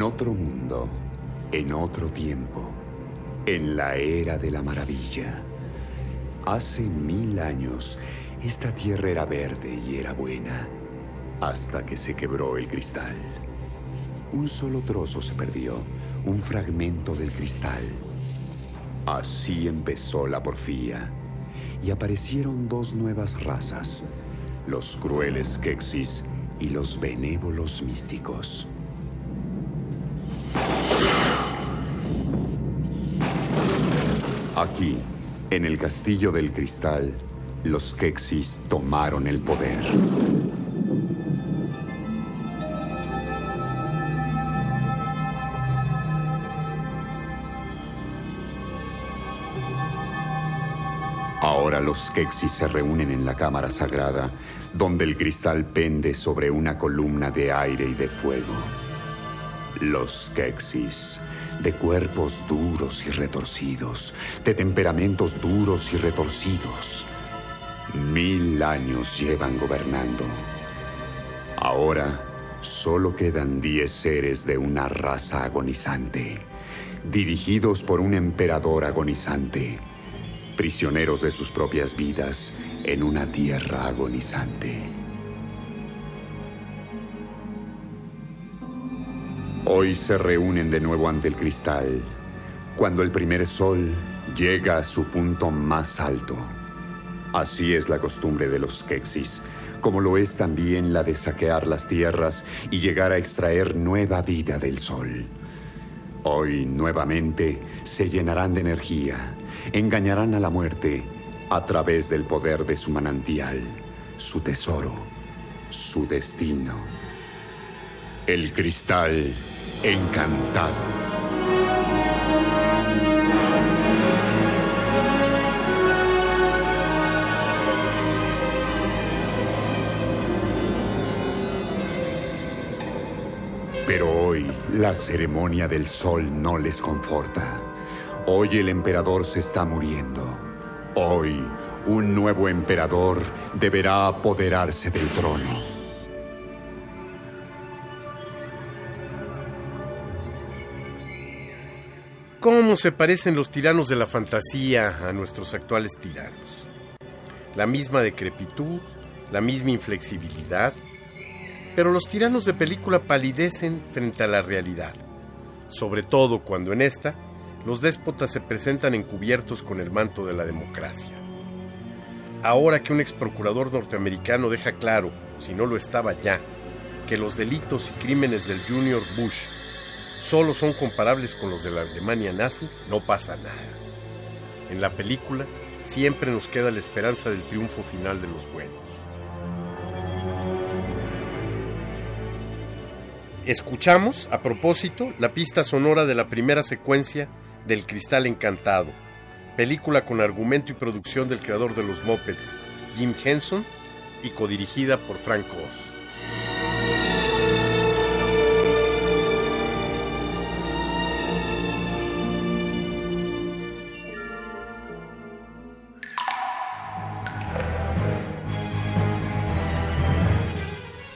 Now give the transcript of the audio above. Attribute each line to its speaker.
Speaker 1: En otro mundo, en otro tiempo, en la era de la maravilla. Hace mil años, esta tierra era verde y era buena, hasta que se quebró el cristal. Un solo trozo se perdió, un fragmento del cristal. Así empezó la porfía, y aparecieron dos nuevas razas, los crueles Kexis y los benévolos místicos. Aquí, en el castillo del cristal, los Kexis tomaron el poder. Ahora los Kexis se reúnen en la cámara sagrada, donde el cristal pende sobre una columna de aire y de fuego. Los Kexis, de cuerpos duros y retorcidos, de temperamentos duros y retorcidos. Mil años llevan gobernando. Ahora solo quedan diez seres de una raza agonizante, dirigidos por un emperador agonizante, prisioneros de sus propias vidas en una tierra agonizante. Hoy se reúnen de nuevo ante el cristal, cuando el primer sol llega a su punto más alto. Así es la costumbre de los Kexis, como lo es también la de saquear las tierras y llegar a extraer nueva vida del sol. Hoy nuevamente se llenarán de energía, engañarán a la muerte a través del poder de su manantial, su tesoro, su destino. El cristal encantado. Pero hoy la ceremonia del sol no les conforta. Hoy el emperador se está muriendo. Hoy un nuevo emperador deberá apoderarse del trono.
Speaker 2: ¿Cómo se parecen los tiranos de la fantasía a nuestros actuales tiranos? La misma decrepitud, la misma inflexibilidad, pero los tiranos de película palidecen frente a la realidad, sobre todo cuando en esta los déspotas se presentan encubiertos con el manto de la democracia. Ahora que un ex procurador norteamericano deja claro, si no lo estaba ya, que los delitos y crímenes del Junior Bush solo son comparables con los de la Alemania nazi, no pasa nada. En la película siempre nos queda la esperanza del triunfo final de los buenos. Escuchamos, a propósito, la pista sonora de la primera secuencia del Cristal Encantado, película con argumento y producción del creador de los Muppets, Jim Henson, y codirigida por Frank Oz.